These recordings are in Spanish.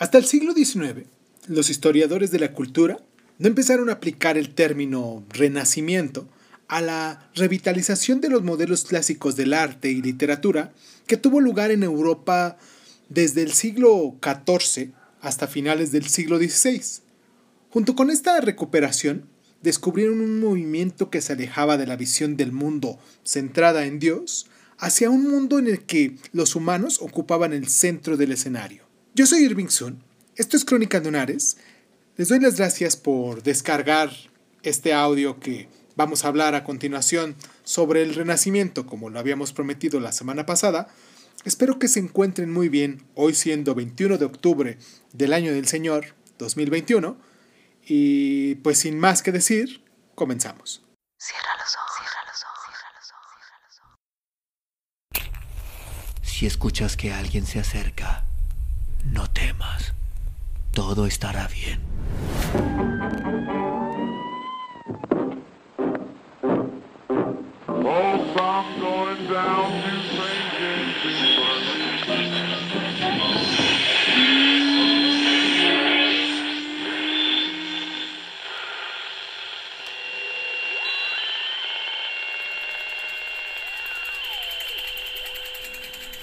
Hasta el siglo XIX, los historiadores de la cultura no empezaron a aplicar el término renacimiento a la revitalización de los modelos clásicos del arte y literatura que tuvo lugar en Europa desde el siglo XIV hasta finales del siglo XVI. Junto con esta recuperación, descubrieron un movimiento que se alejaba de la visión del mundo centrada en Dios hacia un mundo en el que los humanos ocupaban el centro del escenario. Yo soy Irving Sun, esto es Crónica de Les doy las gracias por descargar este audio que vamos a hablar a continuación sobre el renacimiento, como lo habíamos prometido la semana pasada. Espero que se encuentren muy bien hoy siendo 21 de octubre del año del Señor 2021. Y pues sin más que decir, comenzamos. Cierra los ojos, cierra los ojos, cierra los ojos, cierra los ojos. Si escuchas que alguien se acerca, no temas. Todo estará bien.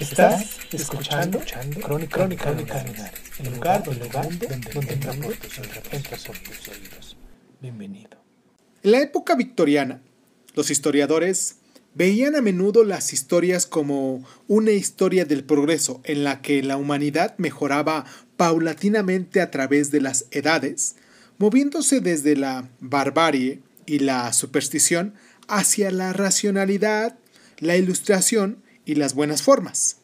Estás escuchando, escuchando Crónica, Crónica, Crónica el lugar, donde, el mundo, donde, donde entra por tus oídos. Bienvenido. En la época victoriana, los historiadores veían a menudo las historias como una historia del progreso en la que la humanidad mejoraba paulatinamente a través de las edades, moviéndose desde la barbarie y la superstición hacia la racionalidad, la ilustración y las buenas formas.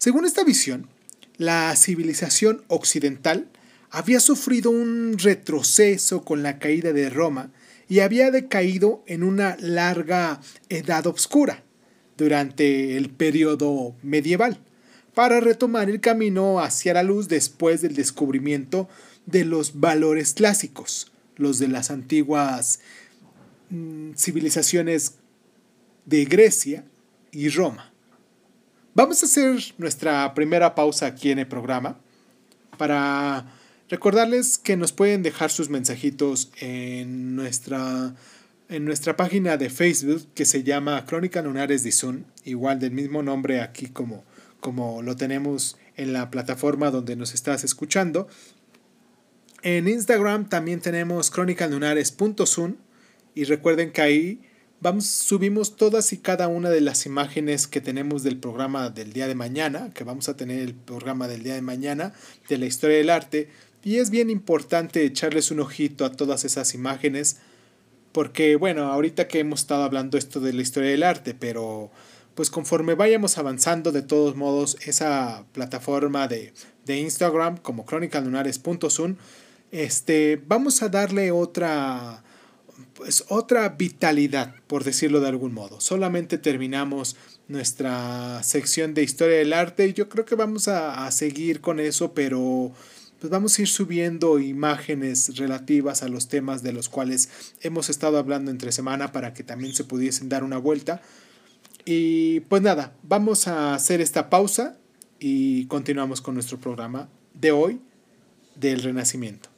Según esta visión, la civilización occidental había sufrido un retroceso con la caída de Roma y había decaído en una larga edad oscura durante el periodo medieval, para retomar el camino hacia la luz después del descubrimiento de los valores clásicos, los de las antiguas mm, civilizaciones de Grecia y Roma. Vamos a hacer nuestra primera pausa aquí en el programa para recordarles que nos pueden dejar sus mensajitos en nuestra, en nuestra página de Facebook que se llama Crónica Lunares de Zoom, igual del mismo nombre aquí como, como lo tenemos en la plataforma donde nos estás escuchando. En Instagram también tenemos crónicalunares.zoom y recuerden que ahí Vamos, subimos todas y cada una de las imágenes que tenemos del programa del día de mañana, que vamos a tener el programa del día de mañana de la historia del arte. Y es bien importante echarles un ojito a todas esas imágenes, porque bueno, ahorita que hemos estado hablando esto de la historia del arte, pero pues conforme vayamos avanzando, de todos modos, esa plataforma de, de Instagram como crónicalunares.zoom, este, vamos a darle otra pues otra vitalidad, por decirlo de algún modo. Solamente terminamos nuestra sección de historia del arte y yo creo que vamos a, seguir con eso, pero pues vamos a ir subiendo imágenes relativas a los temas de los cuales hemos estado hablando entre semana para que también se pudiesen dar una vuelta. Y pues nada, vamos a hacer esta pausa y continuamos con nuestro programa de hoy del Renacimiento.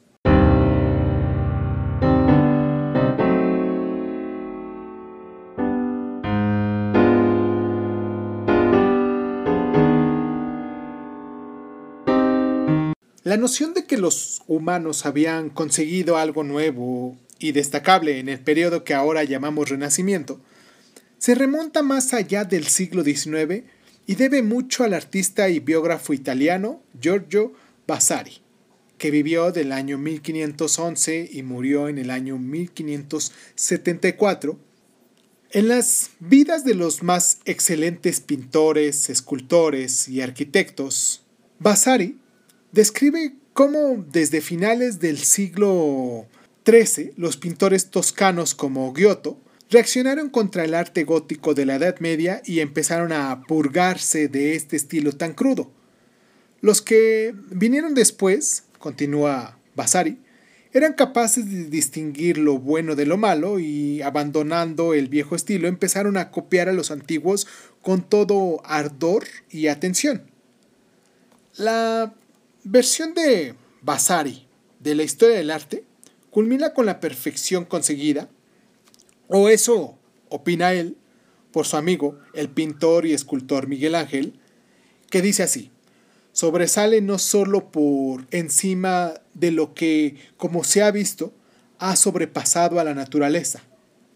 La noción de que los humanos habían conseguido algo nuevo y destacable en el periodo que ahora llamamos Renacimiento se remonta más allá del siglo XIX y debe mucho al artista y biógrafo italiano Giorgio Vasari, que vivió del año 1511 y murió en el año 1574. En las vidas de los más excelentes pintores, escultores y arquitectos, Vasari describe cómo desde finales del siglo XIII los pintores toscanos como Giotto reaccionaron contra el arte gótico de la Edad Media y empezaron a purgarse de este estilo tan crudo. Los que vinieron después, continúa Vasari, eran capaces de distinguir lo bueno de lo malo y, abandonando el viejo estilo, empezaron a copiar a los antiguos con todo ardor y atención. La versión de Vasari de la historia del arte culmina con la perfección conseguida, o eso opina él, por su amigo, el pintor y escultor Miguel Ángel, que dice así, sobresale no solo por encima de lo que, como se ha visto, ha sobrepasado a la naturaleza,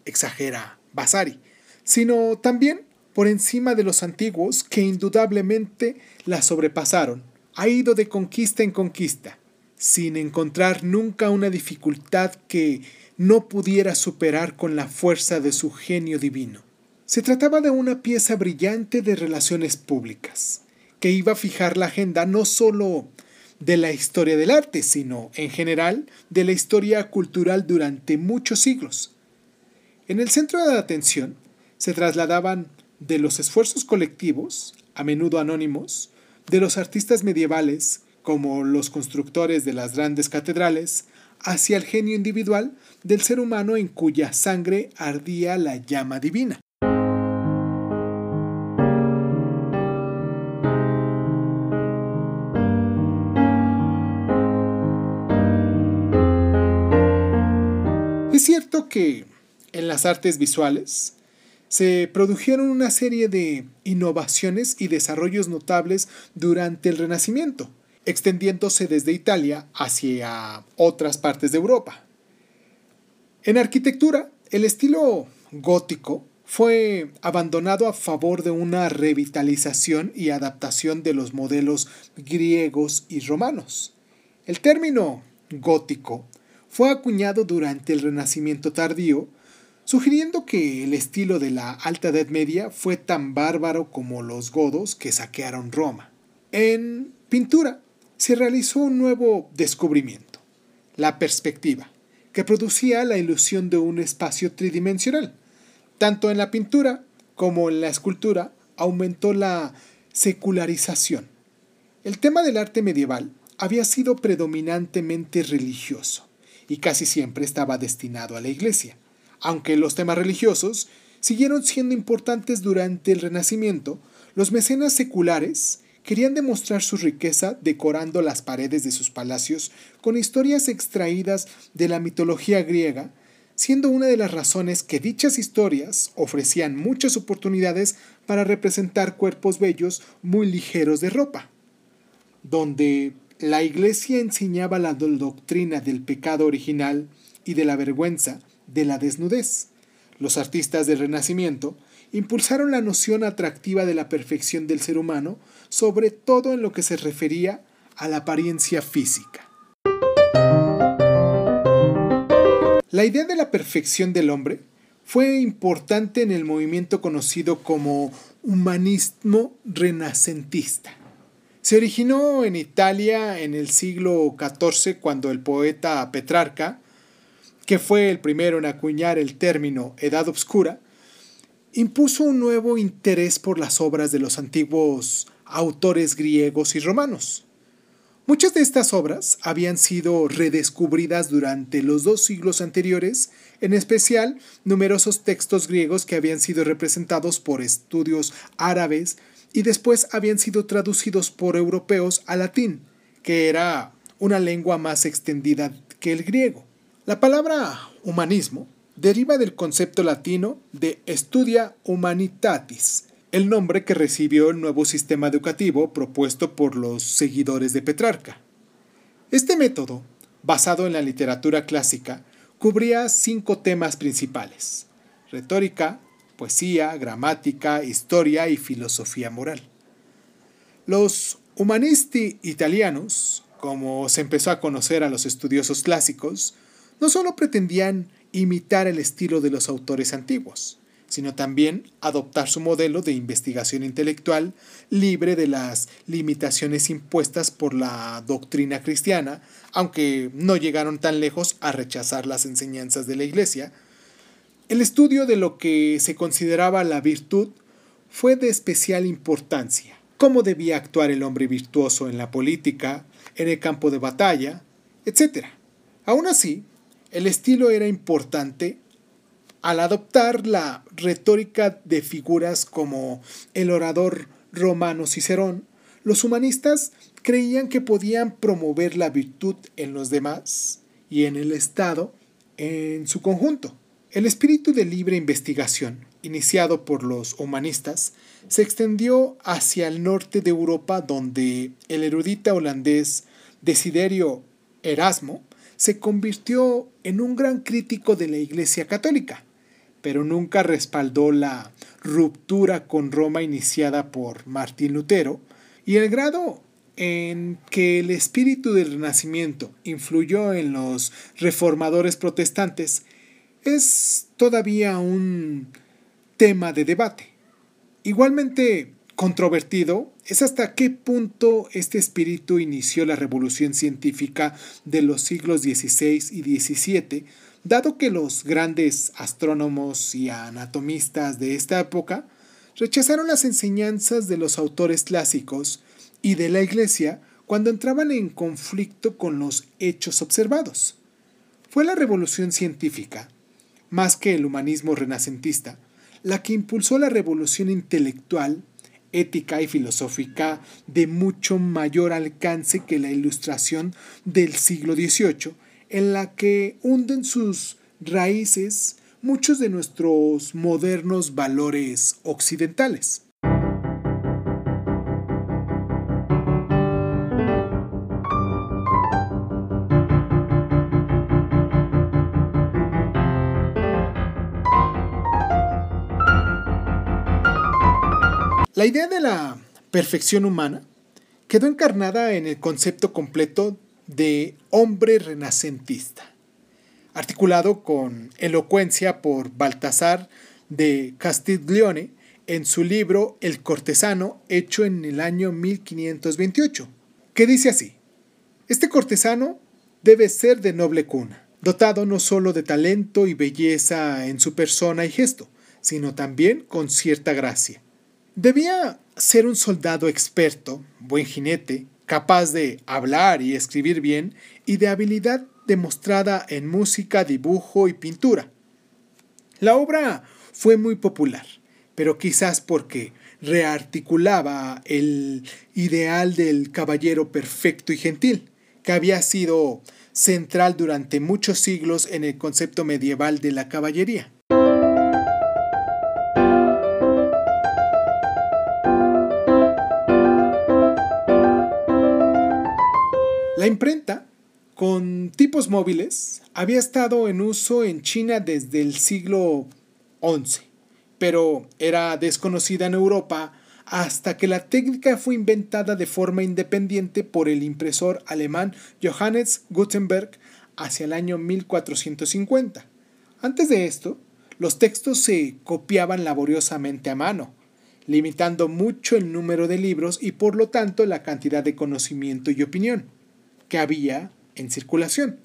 exagera Vasari, sino también por encima de los antiguos que indudablemente la sobrepasaron, ha ido de conquista en conquista, sin encontrar nunca una dificultad que no pudiera superar con la fuerza de su genio divino. Se trataba de una pieza brillante de relaciones públicas, que iba a fijar la agenda no solo de la historia del arte, sino en general de la historia cultural durante muchos siglos. En el centro de la atención se trasladaban de los esfuerzos colectivos, a menudo anónimos, de los artistas medievales, como los constructores de las grandes catedrales, hacia el genio individual del ser humano en cuya sangre ardía la llama divina. Es cierto que en las artes visuales se produjeron una serie de innovaciones y desarrollos notables durante el Renacimiento, extendiéndose desde Italia hacia otras partes de Europa. En arquitectura, el estilo gótico fue abandonado a favor de una revitalización y adaptación de los modelos griegos y romanos. El término gótico fue acuñado durante el Renacimiento tardío, sugiriendo que el estilo de la Alta Edad Media fue tan bárbaro como los godos que saquearon Roma. En pintura, se realizó un nuevo descubrimiento, la perspectiva, que producía la ilusión de un espacio tridimensional. Tanto en la pintura como en la escultura aumentó la secularización. El tema del arte medieval había sido predominantemente religioso y casi siempre estaba destinado a la iglesia, aunque los temas religiosos siguieron siendo importantes durante el Renacimiento, los mecenas seculares querían demostrar su riqueza decorando las paredes de sus palacios con historias extraídas de la mitología griega, siendo una de las razones que dichas historias ofrecían muchas oportunidades para representar cuerpos bellos muy ligeros de ropa, donde la iglesia enseñaba la doctrina del pecado original y de la vergüenza de la desnudez. Los artistas del Renacimiento impulsaron la noción atractiva de la perfección del ser humano, sobre todo en lo que se refería a la apariencia física. La idea de la perfección del hombre fue importante en el movimiento conocido como humanismo renacentista. Se originó en Italia en el siglo XIV cuando el poeta Petrarca, que fue el primero en acuñar el término Edad Obscura, impuso un nuevo interés por las obras de los antiguos autores griegos y romanos. Muchas de estas obras habían sido redescubridas durante los dos siglos anteriores, en especial numerosos textos griegos que habían sido representados por estudios árabes y después habían sido traducidos por europeos al latín, que era una lengua más extendida que el griego. La palabra humanismo deriva del concepto latino de Studia Humanitatis, el nombre que recibió el nuevo sistema educativo propuesto por los seguidores de Petrarca. Este método, basado en la literatura clásica, cubría cinco temas principales, retórica, poesía, gramática, historia y filosofía moral. Los humanisti italianos, como se empezó a conocer a los estudiosos clásicos, no solo pretendían imitar el estilo de los autores antiguos, sino también adoptar su modelo de investigación intelectual libre de las limitaciones impuestas por la doctrina cristiana, aunque no llegaron tan lejos a rechazar las enseñanzas de la Iglesia. El estudio de lo que se consideraba la virtud fue de especial importancia. Cómo debía actuar el hombre virtuoso en la política, en el campo de batalla, etc. Aún así, el estilo era importante al adoptar la retórica de figuras como el orador romano Cicerón, Los humanistas creían que podían promover la virtud en los demás y en el Estado en su conjunto. El espíritu de libre investigación, iniciado por los humanistas, se extendió hacia el norte de Europa donde el erudita holandés Desiderio Erasmo se convirtió en un gran crítico de la Iglesia Católica, pero nunca respaldó la ruptura con Roma iniciada por Martín Lutero, y el grado en que el espíritu del Renacimiento influyó en los reformadores protestantes es todavía un tema de debate. Igualmente controvertido es hasta qué punto este espíritu inició la revolución científica de los siglos XVI y XVII, dado que los grandes astrónomos y anatomistas de esta época rechazaron las enseñanzas de los autores clásicos y de la Iglesia cuando entraban en conflicto con los hechos observados. Fue la revolución científica, más que el humanismo renacentista, la que impulsó la revolución intelectual, ética y filosófica de mucho mayor alcance que la ilustración del siglo XVIII, en la que hunden sus raíces muchos de nuestros modernos valores occidentales. Idea de la perfección humana quedó encarnada en el concepto completo de hombre renacentista, articulado con elocuencia por Baltasar de Castiglione en su libro El cortesano, hecho en el año 1528, que dice así, Este cortesano debe ser de noble cuna, dotado no solo de talento y belleza en su persona y gesto, sino también con cierta gracia Debía ser un soldado experto, buen jinete, capaz de hablar y escribir bien y de habilidad demostrada en música, dibujo y pintura. La obra fue muy popular, pero quizás porque rearticulaba el ideal del caballero perfecto y gentil, que había sido central durante muchos siglos en el concepto medieval de la caballería. La imprenta, con tipos móviles, había estado en uso en China desde el siglo XI, pero era desconocida en Europa hasta que la técnica fue inventada de forma independiente por el impresor alemán Johannes Gutenberg hacia el año 1450. Antes de esto, los textos se copiaban laboriosamente a mano, limitando mucho el número de libros y por lo tanto la cantidad de conocimiento y opinión que había en circulación.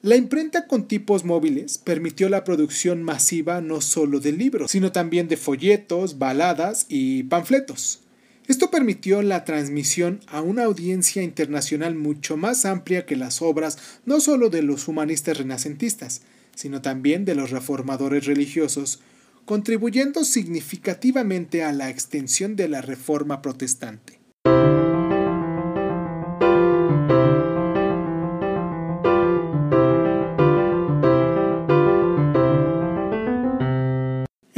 La imprenta con tipos móviles permitió la producción masiva no solo de libros, sino también de folletos, baladas y panfletos. Esto permitió la transmisión a una audiencia internacional mucho más amplia que las obras no solo de los humanistas renacentistas, sino también de los reformadores religiosos, contribuyendo significativamente a la extensión de la reforma protestante.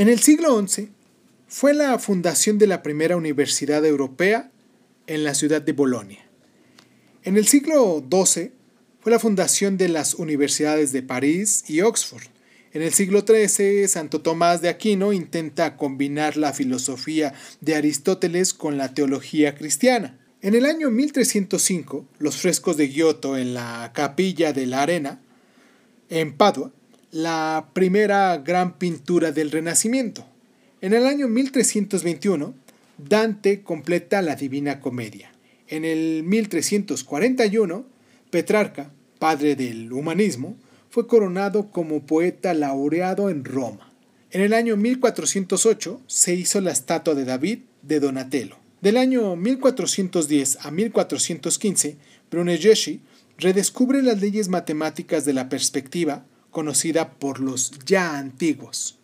En el siglo XI fue la fundación de la primera universidad europea en la ciudad de Bolonia. En el siglo XII fue la fundación de las universidades de París y Oxford. En el siglo XIII, Santo Tomás de Aquino intenta combinar la filosofía de Aristóteles con la teología cristiana. En el año 1305, los frescos de Giotto en la capilla de la Arena, en Padua, la primera gran pintura del Renacimiento. En el año 1321, Dante completa la Divina Comedia. En el 1341, Petrarca, padre del humanismo, fue coronado como poeta laureado en Roma. En el año 1408 se hizo la estatua de David de Donatello. Del año 1410 a 1415, Brunelleschi redescubre las leyes matemáticas de la perspectiva conocida por los ya antiguos.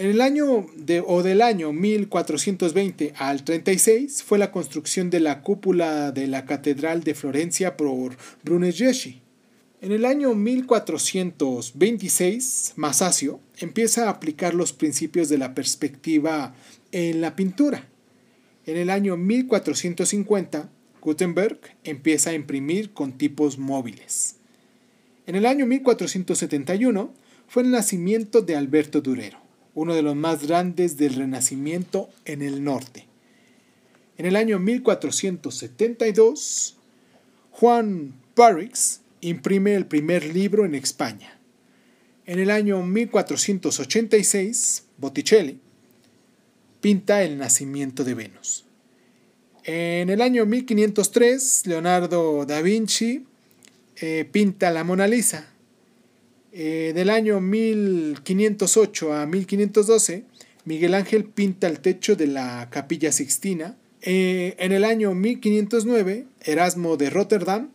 En el año de, o del año 1420 al 36 fue la construcción de la cúpula de la Catedral de Florencia por Brunelleschi. En el año 1426, Masaccio empieza a aplicar los principios de la perspectiva en la pintura. En el año 1450, Gutenberg empieza a imprimir con tipos móviles. En el año 1471 fue el nacimiento de Alberto Durero uno de los más grandes del Renacimiento en el norte. En el año 1472, Juan Parix imprime el primer libro en España. En el año 1486, Botticelli pinta el nacimiento de Venus. En el año 1503, Leonardo da Vinci eh, pinta la Mona Lisa. Eh, del año 1508 a 1512, Miguel Ángel pinta el techo de la capilla sixtina. Eh, en el año 1509, Erasmo de Rotterdam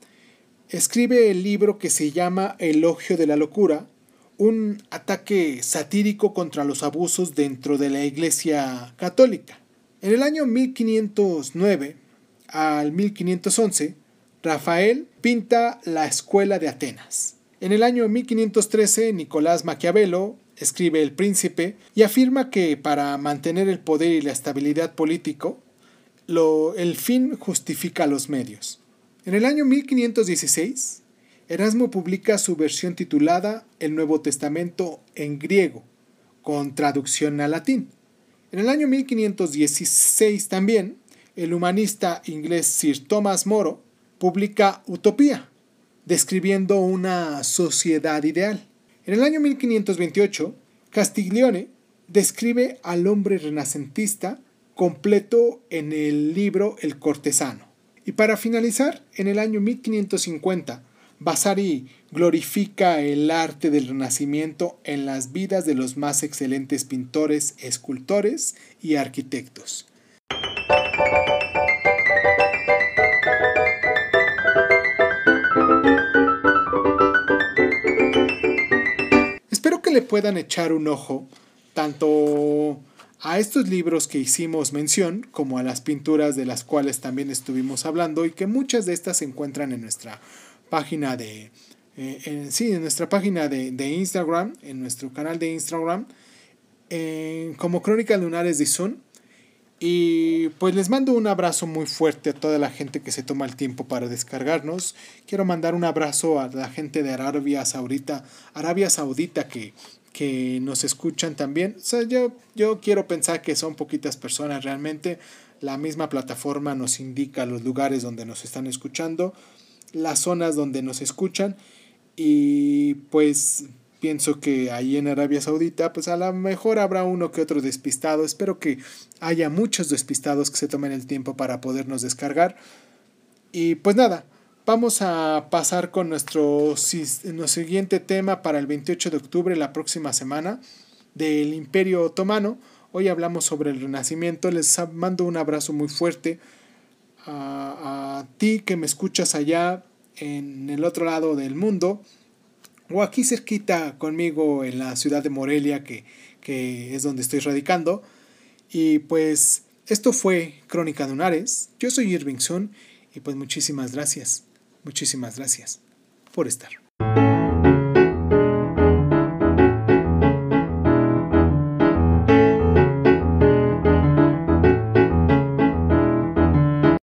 escribe el libro que se llama Elogio de la Locura, un ataque satírico contra los abusos dentro de la Iglesia Católica. En el año 1509 al 1511, Rafael pinta la Escuela de Atenas. En el año 1513, Nicolás Maquiavelo escribe El Príncipe y afirma que para mantener el poder y la estabilidad político, el fin justifica los medios. En el año 1516, Erasmo publica su versión titulada El Nuevo Testamento en griego, con traducción al latín. En el año 1516 también, el humanista inglés Sir Thomas Moro publica Utopía, describiendo una sociedad ideal. En el año 1528, Castiglione describe al hombre renacentista completo en el libro El cortesano. Y para finalizar, en el año 1550, Vasari glorifica el arte del Renacimiento en las vidas de los más excelentes pintores, escultores y arquitectos. Le puedan echar un ojo tanto a estos libros que hicimos mención como a las pinturas de las cuales también estuvimos hablando y que muchas de estas se encuentran en nuestra página de eh, en, sí, en nuestra página de, Instagram, en nuestro canal de Instagram, como Crónicas Lunares de Sun. Y pues les mando un abrazo muy fuerte a toda la gente que se toma el tiempo para descargarnos. Quiero mandar un abrazo a la gente de Arabia Saudita, Arabia Saudita que, que nos escuchan también. O sea, yo, yo quiero pensar que son poquitas personas realmente. La misma plataforma nos indica los lugares donde nos están escuchando, las zonas donde nos escuchan y pues pienso que ahí en Arabia Saudita, pues a lo mejor habrá uno que otro despistado. Espero que haya muchos despistados que se tomen el tiempo para podernos descargar. Y pues nada, vamos a pasar con nuestro, siguiente tema para el 28 de octubre, la próxima semana, del Imperio Otomano. Hoy hablamos sobre el Renacimiento. Les mando un abrazo muy fuerte a ti que me escuchas allá en el otro lado del mundo o aquí cerquita conmigo en la ciudad de Morelia, que, que es donde estoy radicando. Y pues esto fue Crónica de Unares. Yo soy Irving Sun y pues muchísimas gracias, muchísimas gracias por estar.